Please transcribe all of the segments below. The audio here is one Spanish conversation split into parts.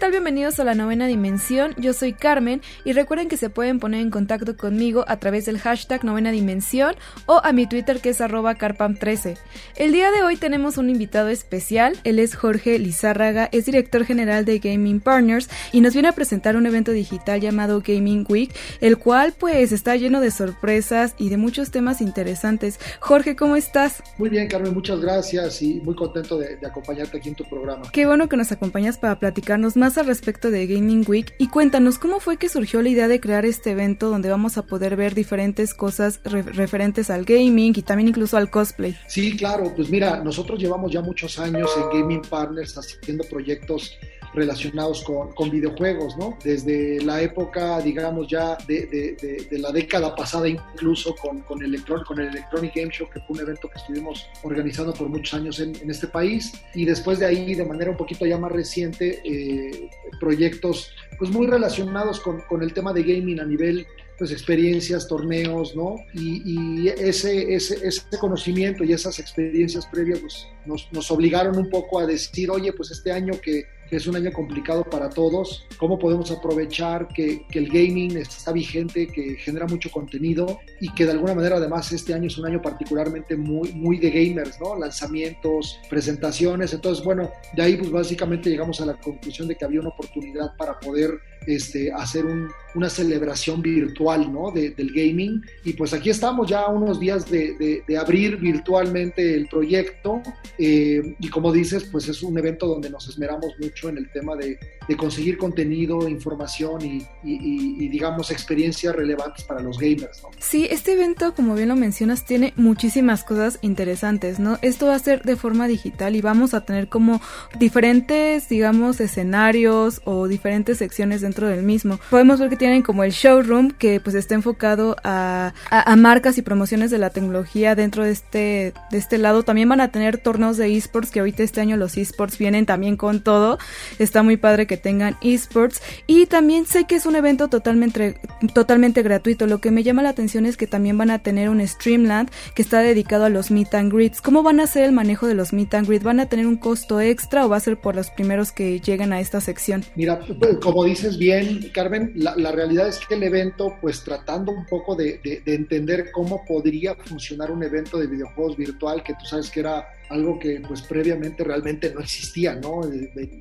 Tal? Bienvenidos a la novena dimensión. Yo soy Carmen y recuerden que se pueden poner en contacto conmigo a través del hashtag novena dimensión o a mi Twitter que es arroba carpam13. El día de hoy tenemos un invitado especial. Él es Jorge Lizárraga, es director general de Gaming Partners y nos viene a presentar un evento digital llamado Gaming Week, el cual pues está lleno de sorpresas y de muchos temas interesantes. Jorge, ¿cómo estás? Muy bien, Carmen, muchas gracias y muy contento de, de acompañarte aquí en tu programa. Qué bueno que nos acompañas para platicar más al respecto de Gaming Week y cuéntanos cómo fue que surgió la idea de crear este evento donde vamos a poder ver diferentes cosas referentes al gaming y también incluso al cosplay. Sí, claro, pues mira, nosotros llevamos ya muchos años en Gaming Partners haciendo proyectos relacionados con, con, videojuegos, ¿no? Desde la época, digamos, ya de, de, de, la década pasada, incluso con, con, Electron, con el Electronic Game Show, que fue un evento que estuvimos organizando por muchos años en, en este país, y después de ahí, de manera un poquito ya más reciente, eh, proyectos pues muy relacionados con, con el tema de gaming a nivel pues experiencias, torneos, ¿no? Y, y ese, ese, ese, conocimiento y esas experiencias previas pues, nos, nos, obligaron un poco a decir, oye, pues este año que, que, es un año complicado para todos, ¿cómo podemos aprovechar que, que, el gaming está vigente, que genera mucho contenido y que de alguna manera además este año es un año particularmente muy, muy de gamers, ¿no? Lanzamientos, presentaciones, entonces bueno, de ahí pues básicamente llegamos a la conclusión de que había una oportunidad para poder este, hacer un, una celebración virtual ¿no? De, del gaming. Y pues aquí estamos ya unos días de, abrir virtualmente el proyecto. Eh, y como dices, pues es un evento donde nos esmeramos mucho en el tema de, conseguir contenido, información y, digamos experiencias relevantes para los gamers. ¿no? Sí, este evento, como bien lo mencionas, tiene muchísimas cosas interesantes. ¿no? Esto va a ser de forma digital y vamos a tener como diferentes, digamos, escenarios o diferentes secciones dentro del mismo. Podemos ver que tienen como el showroom que pues está enfocado a, a, marcas y promociones de la tecnología dentro de este, de este lado. También van a tener torneos de esports que ahorita este año los esports vienen también con todo. Está muy padre que tengan esports y también sé que es un evento totalmente, totalmente gratuito. Lo que me llama la atención es que también van a tener un Streamland que está dedicado a los meet and greets. ¿Cómo van a hacer el manejo de los meet and greets? ¿Van a tener un costo extra o va a ser por los primeros que lleguen a esta sección? Mira, como dices bien, Carmen, la, realidad es que el evento, pues tratando un poco de, de, de, entender cómo podría funcionar un evento de videojuegos virtual, que tú sabes que era algo que pues previamente realmente no existía, ¿no?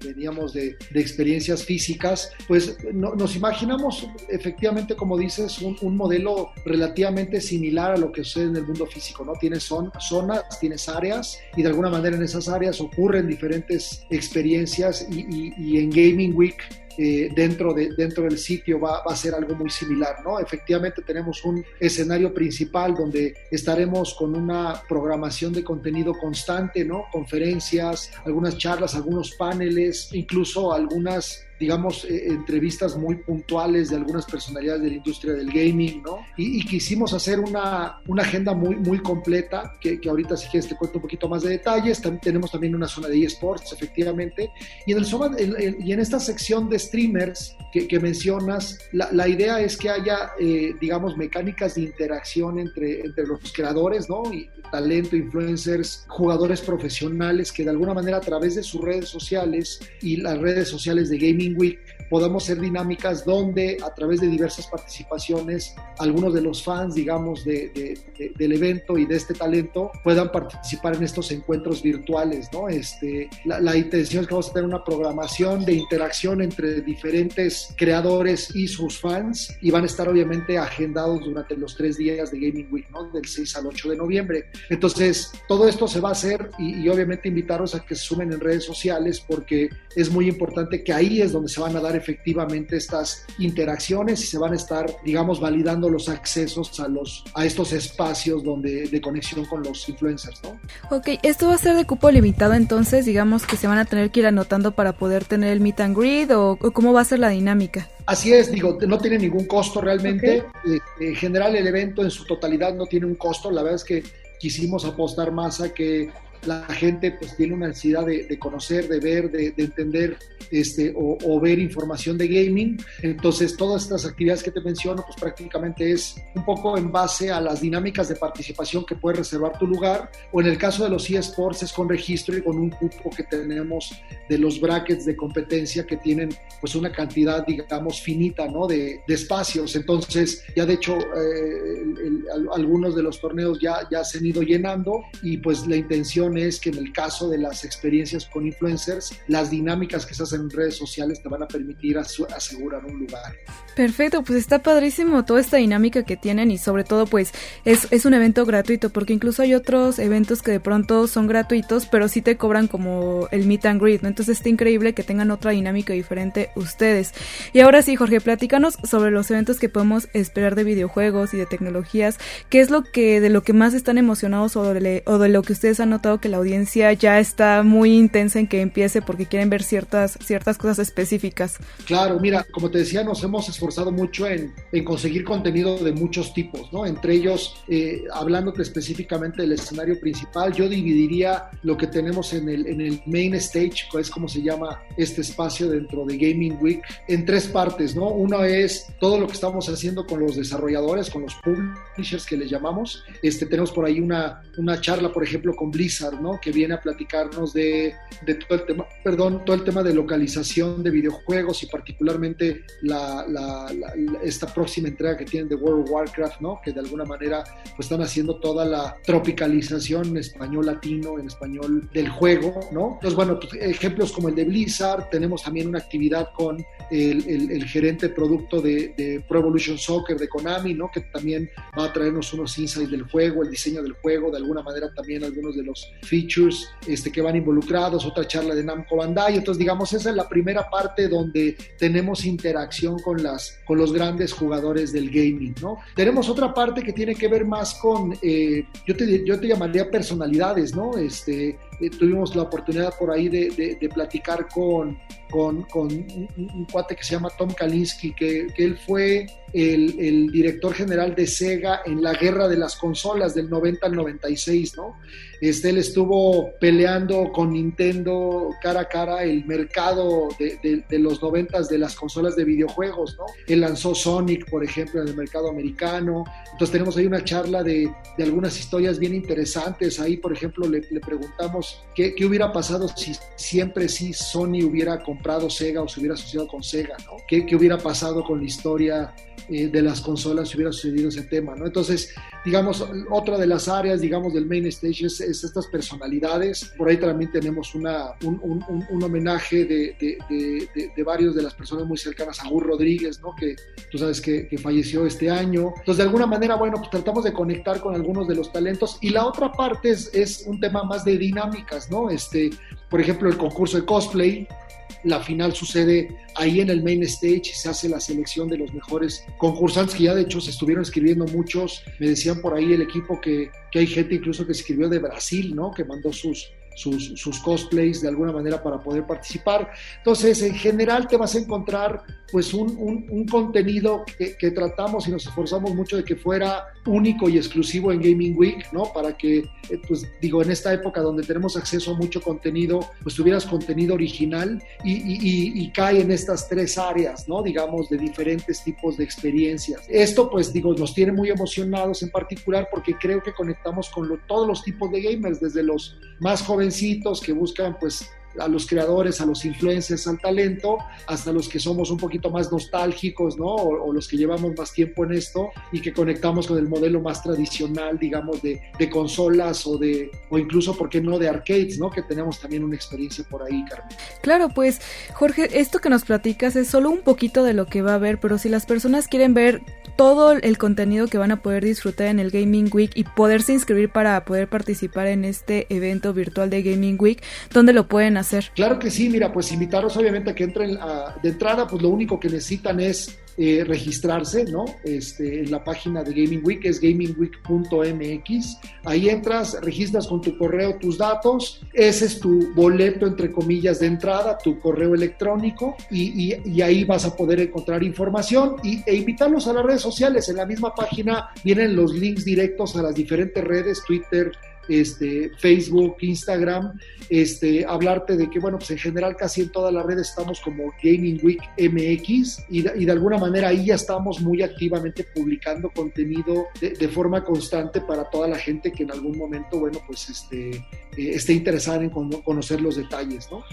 Veníamos de, experiencias físicas, pues no, nos imaginamos efectivamente, como dices, un, un, modelo relativamente similar a lo que sucede en el mundo físico, ¿no? Tienes son, zonas, tienes áreas y de alguna manera en esas áreas ocurren diferentes experiencias y, y, y en Gaming Week eh, dentro, de, dentro del sitio va, va, a ser algo muy similar, ¿no? Efectivamente tenemos un escenario principal donde estaremos con una programación de contenido constante, ¿no? Conferencias, algunas charlas, algunos paneles, incluso algunas digamos, eh, entrevistas muy puntuales de algunas personalidades de la industria del gaming, ¿no? Y, y quisimos hacer una, una, agenda muy, muy completa, que, que, ahorita si quieres te cuento un poquito más de detalles. También tenemos también una zona de eSports, efectivamente. Y en, el en, en, y en esta sección de streamers que, que mencionas, la, la, idea es que haya, eh, digamos, mecánicas de interacción entre, entre los creadores, ¿no? Y talento, influencers, jugadores profesionales que de alguna manera a través de sus redes sociales y las redes sociales de gaming Week podamos ser dinámicas donde a través de diversas participaciones algunos de los fans, digamos, de, de, de, del evento y de este talento puedan participar en estos encuentros virtuales, ¿no? Este, la, la, intención es que vamos a tener una programación de interacción entre diferentes creadores y sus fans y van a estar obviamente agendados durante los tres días de Gaming Week, ¿no? Del 6 al 8 de noviembre. Entonces, todo esto se va a hacer y, y obviamente invitarlos a que se sumen en redes sociales porque es muy importante que ahí es donde se van a dar efectivamente estas interacciones y se van a estar, digamos, validando los accesos a, los, a estos espacios donde, de conexión con los influencers, ¿no? Ok, esto va a ser de cupo limitado entonces, digamos que se van a tener que ir anotando para poder tener el meet and greet o, cómo va a ser la dinámica. Así es, digo, no tiene ningún costo realmente. Eh, en general el evento en su totalidad no tiene un costo, la verdad es que quisimos apostar más a que la gente pues tiene una ansiedad de, conocer, de ver, de, entender este, o, ver información de gaming. Entonces, todas estas actividades que te menciono, pues prácticamente es un poco en base a las dinámicas de participación que puedes reservar tu lugar, o en el caso de los eSports es con registro y con un cupo que tenemos de los brackets de competencia que tienen pues una cantidad, digamos, finita, ¿no? De, espacios. Entonces, ya de hecho, eh, algunos de los torneos ya, ya se han ido llenando y pues la intención es que en el caso de las experiencias con influencers, las dinámicas que se hacen en redes sociales te van a permitir asegurar un lugar. Perfecto, pues está padrísimo toda esta dinámica que tienen y sobre todo pues es, es un evento gratuito porque incluso hay otros eventos que de pronto son gratuitos pero sí te cobran como el meet and greet, ¿no? Entonces está increíble que tengan otra dinámica diferente ustedes. Y ahora sí, Jorge, platícanos sobre los eventos que podemos esperar de videojuegos y de tecnologías. ¿Qué es lo que de lo que más están emocionados o de, o de lo que ustedes han notado que la audiencia ya está muy intensa en que empiece porque quieren ver ciertas, ciertas cosas específicas. Claro, mira, como te decía, nos hemos esforzado mucho en, en conseguir contenido de muchos tipos, ¿no? Entre ellos, eh, hablándote específicamente del escenario principal, yo dividiría lo que tenemos en el, en el main stage, que es como se llama este espacio dentro de Gaming Week, en tres partes, ¿no? Uno es todo lo que estamos haciendo con los desarrolladores, con los publishers que les llamamos. Este, tenemos por ahí una, una charla, por ejemplo, con Blizzard que viene a platicarnos de, todo el tema, perdón, todo el tema de localización de videojuegos y particularmente esta próxima entrega que tienen de World of Warcraft, ¿no? Que de alguna manera pues, están haciendo toda la tropicalización en español latino, en español del juego, ¿no? Entonces, bueno, pues, ejemplos como el de Blizzard, tenemos también una actividad con el, gerente producto de, de, Pro Evolution Soccer de Konami, ¿no? Que también va a traernos unos insights del juego, el diseño del juego, de alguna manera también algunos de los features este, que van involucrados, otra charla de Namco Bandai. Entonces, digamos, esa es la primera parte donde tenemos interacción con, las, con los grandes jugadores del gaming, ¿no? Tenemos otra parte que tiene que ver más con, eh, yo, te, yo te llamaría personalidades, ¿no? Este, eh, tuvimos la oportunidad por ahí de, de, platicar con, con, un, cuate que se llama Tom Kalinski, que, él fue el, director general de Sega en la guerra de las consolas del 90 al 96, ¿no? Este, él estuvo peleando con Nintendo cara a cara el mercado de, de, los 90 de las consolas de videojuegos, ¿no? Él lanzó Sonic, por ejemplo, en el mercado americano. Entonces tenemos ahí una charla de, de algunas historias bien interesantes. Ahí, por ejemplo, le preguntamos ¿qué, hubiera pasado si siempre sí Sony hubiera comprado Sega o se hubiera asociado con Sega? ¿no? ¿Qué, hubiera pasado con la historia eh, de las consolas si hubiera sucedido ese tema? ¿no? Entonces, digamos, otra de las áreas, digamos, del main stage es, estas personalidades. Por ahí también tenemos una, un, homenaje de, de, varios de las personas muy cercanas a Gur Rodríguez, ¿no? que tú sabes que, que falleció este año. Entonces, de alguna manera, bueno, pues tratamos de conectar con algunos de los talentos. Y la otra parte es, es un tema más de dinámica Este, por ejemplo, el concurso de cosplay, la final sucede ahí en el main stage y se hace la selección de los mejores concursantes que ya de hecho se estuvieron escribiendo muchos. Me decían por ahí el equipo que, que hay gente incluso que escribió de Brasil, ¿no? Que mandó sus, sus, cosplays de alguna manera para poder participar. Entonces, en general te vas a encontrar pues un, un, contenido que, tratamos y nos esforzamos mucho de que fuera único y exclusivo en Gaming Week, ¿no? Para que, eh, pues digo, en esta época donde tenemos acceso a mucho contenido, pues tuvieras contenido original y, y, y cae en estas tres áreas, ¿no? Digamos, de diferentes tipos de experiencias. Esto, pues digo, nos tiene muy emocionados en particular porque creo que conectamos con todos los tipos de gamers, desde los más jóvenes que buscan pues a los creadores, a los influencers, al talento, hasta los que somos un poquito más nostálgicos, ¿no? O, los que llevamos más tiempo en esto y que conectamos con el modelo más tradicional, digamos, de, consolas o de, o incluso, ¿por qué no?, de arcades, ¿no? Que tenemos también una experiencia por ahí, Carmen. Claro, pues, Jorge, esto que nos platicas es solo un poquito de lo que va a haber, pero si las personas quieren ver todo el contenido que van a poder disfrutar en el Gaming Week y poderse inscribir para poder participar en este evento virtual de Gaming Week, ¿dónde lo pueden hacer? Claro que sí, mira, pues invitarlos obviamente a que entren a, de entrada, pues lo único que necesitan es eh, registrarse, ¿no? Este, en la página de Gaming Week, es gamingweek.mx. Ahí entras, registras con tu correo tus datos, ese es tu boleto, entre comillas, de entrada, tu correo electrónico, y, y, ahí vas a poder encontrar información y, e invitarlos a las redes sociales. En la misma página vienen los links directos a las diferentes redes, Twitter, este, Facebook, Instagram, este, hablarte de que, bueno, pues en general casi en todas las redes estamos como Gaming Week MX y, de alguna manera ahí ya estamos muy activamente publicando contenido de, forma constante para toda la gente que en algún momento, bueno, pues este, eh, esté interesada en conocer los detalles, ¿no?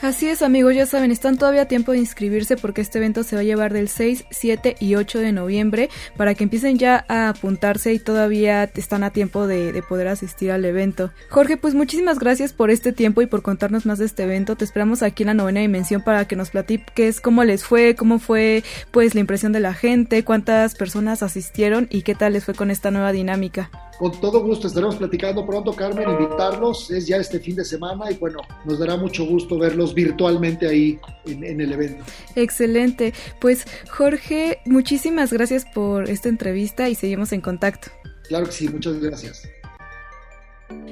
Así es, amigos, ya saben, están todavía a tiempo de inscribirse porque este evento se va a llevar del 6, 7 y 8 de noviembre para que empiecen ya a apuntarse y todavía están a tiempo de, de poder asistir al evento. Jorge, pues muchísimas gracias por este tiempo y por contarnos más de este evento. Te esperamos aquí en la novena dimensión para que nos platiques cómo les fue, cómo fue pues la impresión de la gente, cuántas personas asistieron y qué tal les fue con esta nueva dinámica. Con todo gusto estaremos platicando pronto, Carmen, invitarlos. Es ya este fin de semana y bueno, nos dará mucho gusto verlos virtualmente ahí en, en el evento. Excelente. Pues Jorge, muchísimas gracias por esta entrevista y seguimos en contacto. Claro que sí, muchas gracias.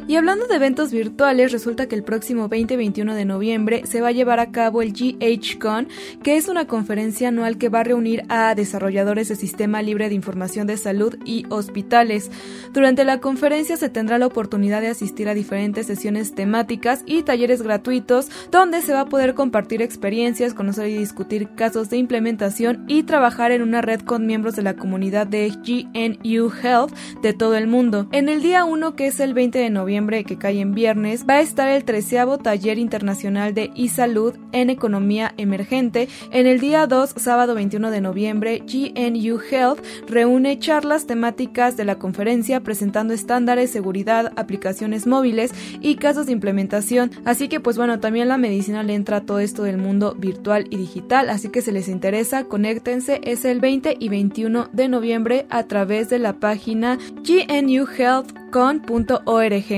Y hablando de eventos virtuales, resulta que el próximo 20-21 de noviembre se va a llevar a cabo el GHCon, que es una conferencia anual que va a reunir a desarrolladores de Sistema Libre de Información de Salud y hospitales. Durante la conferencia se tendrá la oportunidad de asistir a diferentes sesiones temáticas y talleres gratuitos donde se va a poder compartir experiencias, conocer y discutir casos de implementación y trabajar en una red con miembros de la comunidad de GNU Health de todo el mundo. En el día 1, que es el 20 de noviembre, que cae en viernes, va a estar el treceavo Taller Internacional de e-Salud en Economía Emergente. En el día 2, sábado 21 de noviembre, GNU Health reúne charlas temáticas de la conferencia presentando estándares, seguridad, aplicaciones móviles y casos de implementación. Así que pues bueno, también la medicina le entra a todo esto del mundo virtual y digital, así que si les interesa, conéctense, es el 20 y 21 de noviembre a través de la página gnuhealthcon.org.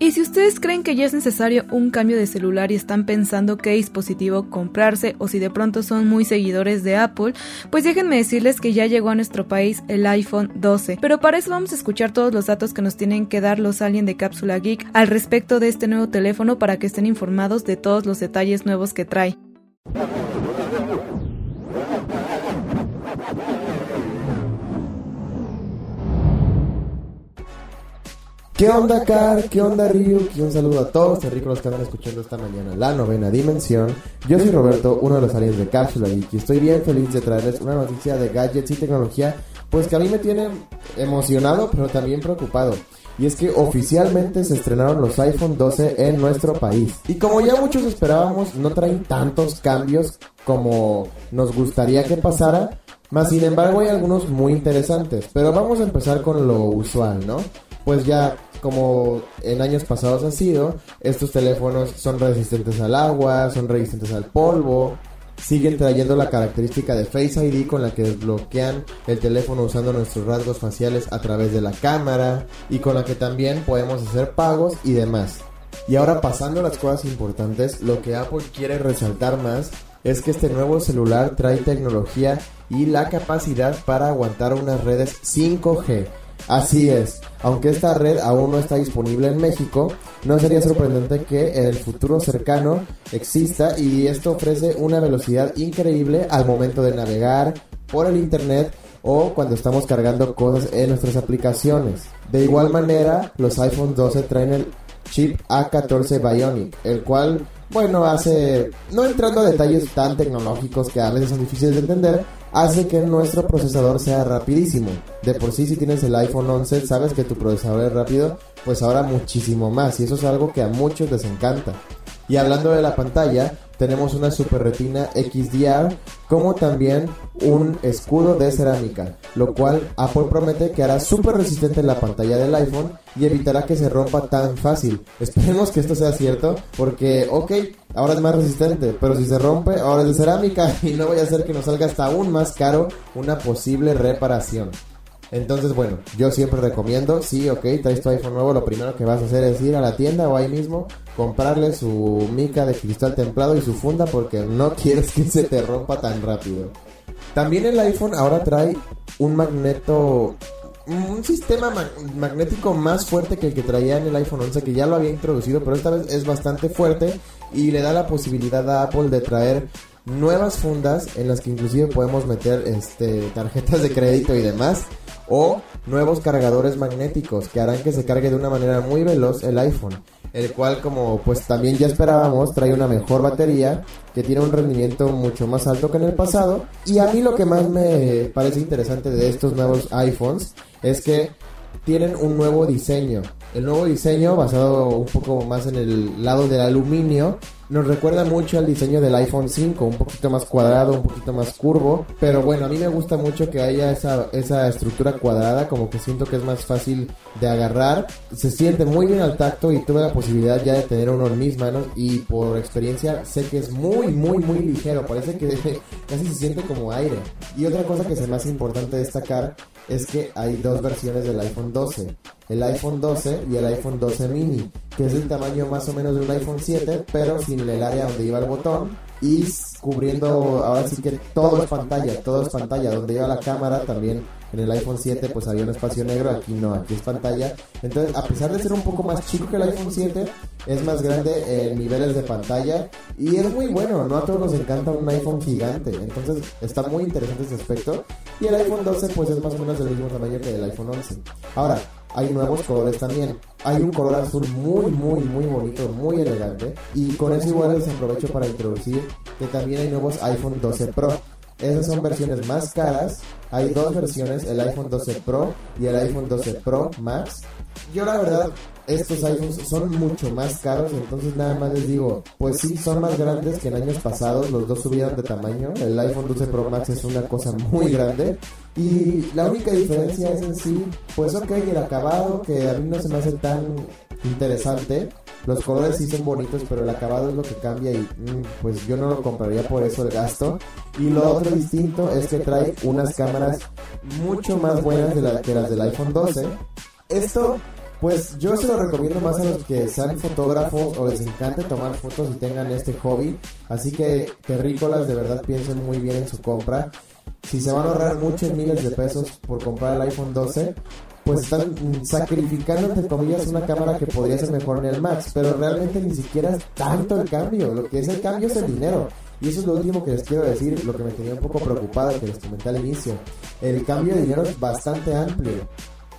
Y si ustedes creen que ya es necesario un cambio de celular y están pensando qué dispositivo comprarse o si de pronto son muy seguidores de Apple, pues déjenme decirles que ya llegó a nuestro país el iPhone 12. Pero para eso vamos a escuchar todos los datos que nos tienen que dar los aliens de Cápsula Geek al respecto de este nuevo teléfono para que estén informados de todos los detalles nuevos que trae. ¿Qué onda, Car? ¿Qué onda, Ryu? un saludo a todos, los ricos que están escuchando esta mañana la novena dimensión. Yo soy Roberto, uno de los aliens de Cápsula y estoy bien feliz de traerles una noticia de gadgets y tecnología, pues que a mí me tiene emocionado, pero también preocupado. Y es que oficialmente se estrenaron los iPhone 12 en nuestro país. Y como ya muchos esperábamos, no traen tantos cambios como nos gustaría que pasara. Más sin embargo hay algunos muy interesantes. Pero vamos a empezar con lo usual, ¿no? Pues ya como en años pasados ha sido, estos teléfonos son resistentes al agua, son resistentes al polvo, siguen trayendo la característica de Face ID con la que desbloquean el teléfono usando nuestros rasgos faciales a través de la cámara y con la que también podemos hacer pagos y demás. Y ahora pasando a las cosas importantes, lo que Apple quiere resaltar más es que este nuevo celular trae tecnología y la capacidad para aguantar unas redes 5G Así es, aunque esta red aún no está disponible en México, no sería sorprendente que en el futuro cercano exista y esto ofrece una velocidad increíble al momento de navegar por el Internet o cuando estamos cargando cosas en nuestras aplicaciones. De igual manera, los iPhone 12 traen el chip A14 Bionic, el cual, bueno, hace, no entrando a detalles tan tecnológicos que a veces son difíciles de entender, hace que nuestro procesador sea rapidísimo. De por sí, si tienes el iPhone 11, sabes que tu procesador es rápido, pues ahora muchísimo más. Y eso es algo que a muchos les encanta. Y hablando de la pantalla, tenemos una Super Retina XDR, como también un escudo de cerámica, lo cual Apple promete que hará súper resistente la pantalla del iPhone y evitará que se rompa tan fácil. Esperemos que esto sea cierto, porque, ok, ahora es más resistente, pero si se rompe, ahora es de cerámica y no voy a hacer que nos salga hasta aún más caro una posible reparación. Entonces, bueno, yo siempre recomiendo, sí, ok, traes tu iPhone nuevo, lo primero que vas a hacer es ir a la tienda o ahí mismo, comprarle su mica de cristal templado y su funda porque no quieres que se te rompa tan rápido. También el iPhone ahora trae un magneto, un sistema magnético más fuerte que el que traía en el iPhone 11, que ya lo había introducido, pero esta vez es bastante fuerte y le da la posibilidad a Apple de traer nuevas fundas en las que inclusive podemos meter este tarjetas de crédito y demás o nuevos cargadores magnéticos que harán que se cargue de una manera muy veloz el iPhone, el cual como pues también ya esperábamos trae una mejor batería que tiene un rendimiento mucho más alto que en el pasado y a mí lo que más me parece interesante de estos nuevos iPhones es que tienen un nuevo diseño. El nuevo diseño basado un poco más en el lado del aluminio nos recuerda mucho al diseño del iPhone 5, un poquito más cuadrado, un poquito más curvo, pero bueno, a mí me gusta mucho que haya esa, esa estructura cuadrada, como que siento que es más fácil de agarrar, se siente muy bien al tacto y tuve la posibilidad ya de tener uno en mis manos y por experiencia sé que es muy, muy, muy ligero, parece que casi se siente como aire. Y otra cosa que es más importante destacar es que hay dos versiones del iPhone 12, el iPhone 12 y el iPhone 12 mini, que es el tamaño más o menos de un iPhone 7, pero sin el área donde iba el botón y cubriendo ahora sí que todo es pantalla, todo es pantalla, donde iba la cámara también en el iPhone 7 pues había un espacio negro, aquí no, aquí es pantalla. Entonces, a pesar de ser un poco más chico que el iPhone 7, es más grande en niveles de pantalla y es muy bueno, no a todos nos encanta un iPhone gigante, entonces está muy interesante ese aspecto. Y el iPhone 12 pues es más o menos del mismo tamaño que el iPhone 11. Ahora, hay nuevos colores también. Hay un color azul muy, muy, muy bonito, muy elegante. Y con eso igual les aprovecho para introducir que también hay nuevos iPhone 12 Pro. Esas son versiones más caras. Hay dos versiones, el iPhone 12 Pro y el iPhone 12 Pro Max. Yo la verdad, estos iPhones son mucho más caros, entonces nada más les digo, pues sí, son más grandes que en años pasados, los dos subieron de tamaño. El iPhone 12 Pro Max es una cosa muy grande. Y la única diferencia es en sí, pues ok, el acabado, que a mí no se me hace tan interesante. Los colores sí son bonitos, pero el acabado es lo que cambia y mm, pues yo no lo compraría por eso el gasto. Y lo otro distinto es que trae unas cámaras mucho más buenas de la, que las del iPhone 12. Esto, pues yo se lo recomiendo más a los que sean fotógrafos o les encante tomar fotos y tengan este hobby. Así que terrícolas de verdad piensen muy bien en su compra. Si se van a ahorrar muchos miles de pesos por comprar el iPhone 12, pues están sacrificando entre comillas una cámara que podría ser mejor en el Max, pero realmente ni siquiera es tanto el cambio, lo que es el cambio es el dinero. Y eso es lo último que les quiero decir, lo que me tenía un poco preocupado, que les comenté al inicio. El cambio de dinero es bastante amplio.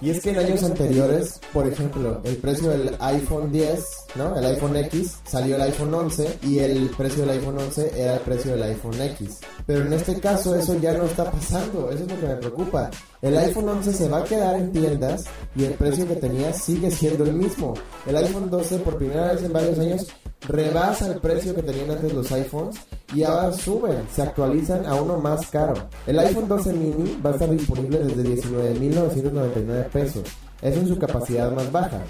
Y es que en años anteriores, por ejemplo, el precio del iPhone 10, ¿no? El iPhone X, salió el iPhone 11 y el precio del iPhone 11 era el precio del iPhone X. Pero en este caso eso ya no está pasando, eso es lo que me preocupa. El iPhone 11 se va a quedar en tiendas y el precio que tenía sigue siendo el mismo. El iPhone 12 por primera vez en varios años rebasa el precio que tenían antes los iPhones y ahora suben, se actualizan a uno más caro. El iPhone 12 mini va a estar disponible desde 19.999 pesos. Es en su capacidad más baja.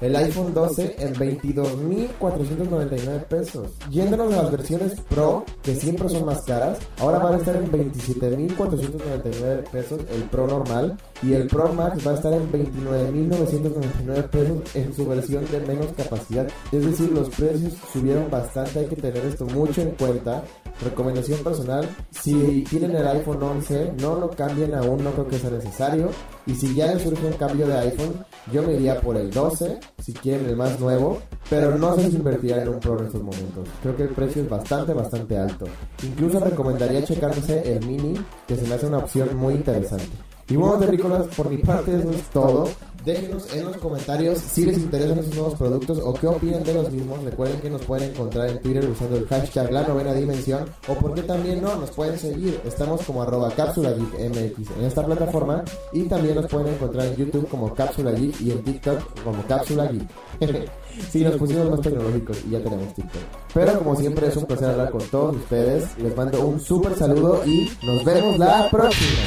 El iPhone 12 en 22.499 pesos. Yéndonos a las versiones Pro, que siempre son más caras, ahora van a estar en 27.499 pesos el Pro normal y el Pro Max va a estar en 29.999 pesos en su versión de menos capacidad. Es decir, los precios subieron bastante, hay que tener esto mucho en cuenta. Recomendación personal, si tienen el iPhone 11, no lo cambien aún, no creo que sea necesario. Y si ya les surge un cambio de iPhone, yo me iría por el 12, si quieren el más nuevo, pero no se invertirá en un Pro en estos momentos. Creo que el precio es bastante, bastante alto. Incluso recomendaría checarse el Mini, que se me hace una opción muy interesante. Y bueno, terrícolas, por mi parte eso es todo. Déjenos en los comentarios si les interesan estos nuevos productos o qué opinan de los mismos. Recuerden que nos pueden encontrar en Twitter usando el hashtag la novena dimensión o porque también no, nos pueden seguir. Estamos como arroba cápsula mx en esta plataforma y también nos pueden encontrar en YouTube como cápsula geek y en TikTok como cápsula geek. sí, nos pusimos más tecnológicos y ya tenemos TikTok. Pero como siempre es un placer hablar con todos ustedes. Les mando un súper saludo y nos vemos la próxima.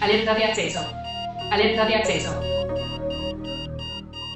Alerta de acceso. Alerta de acceso.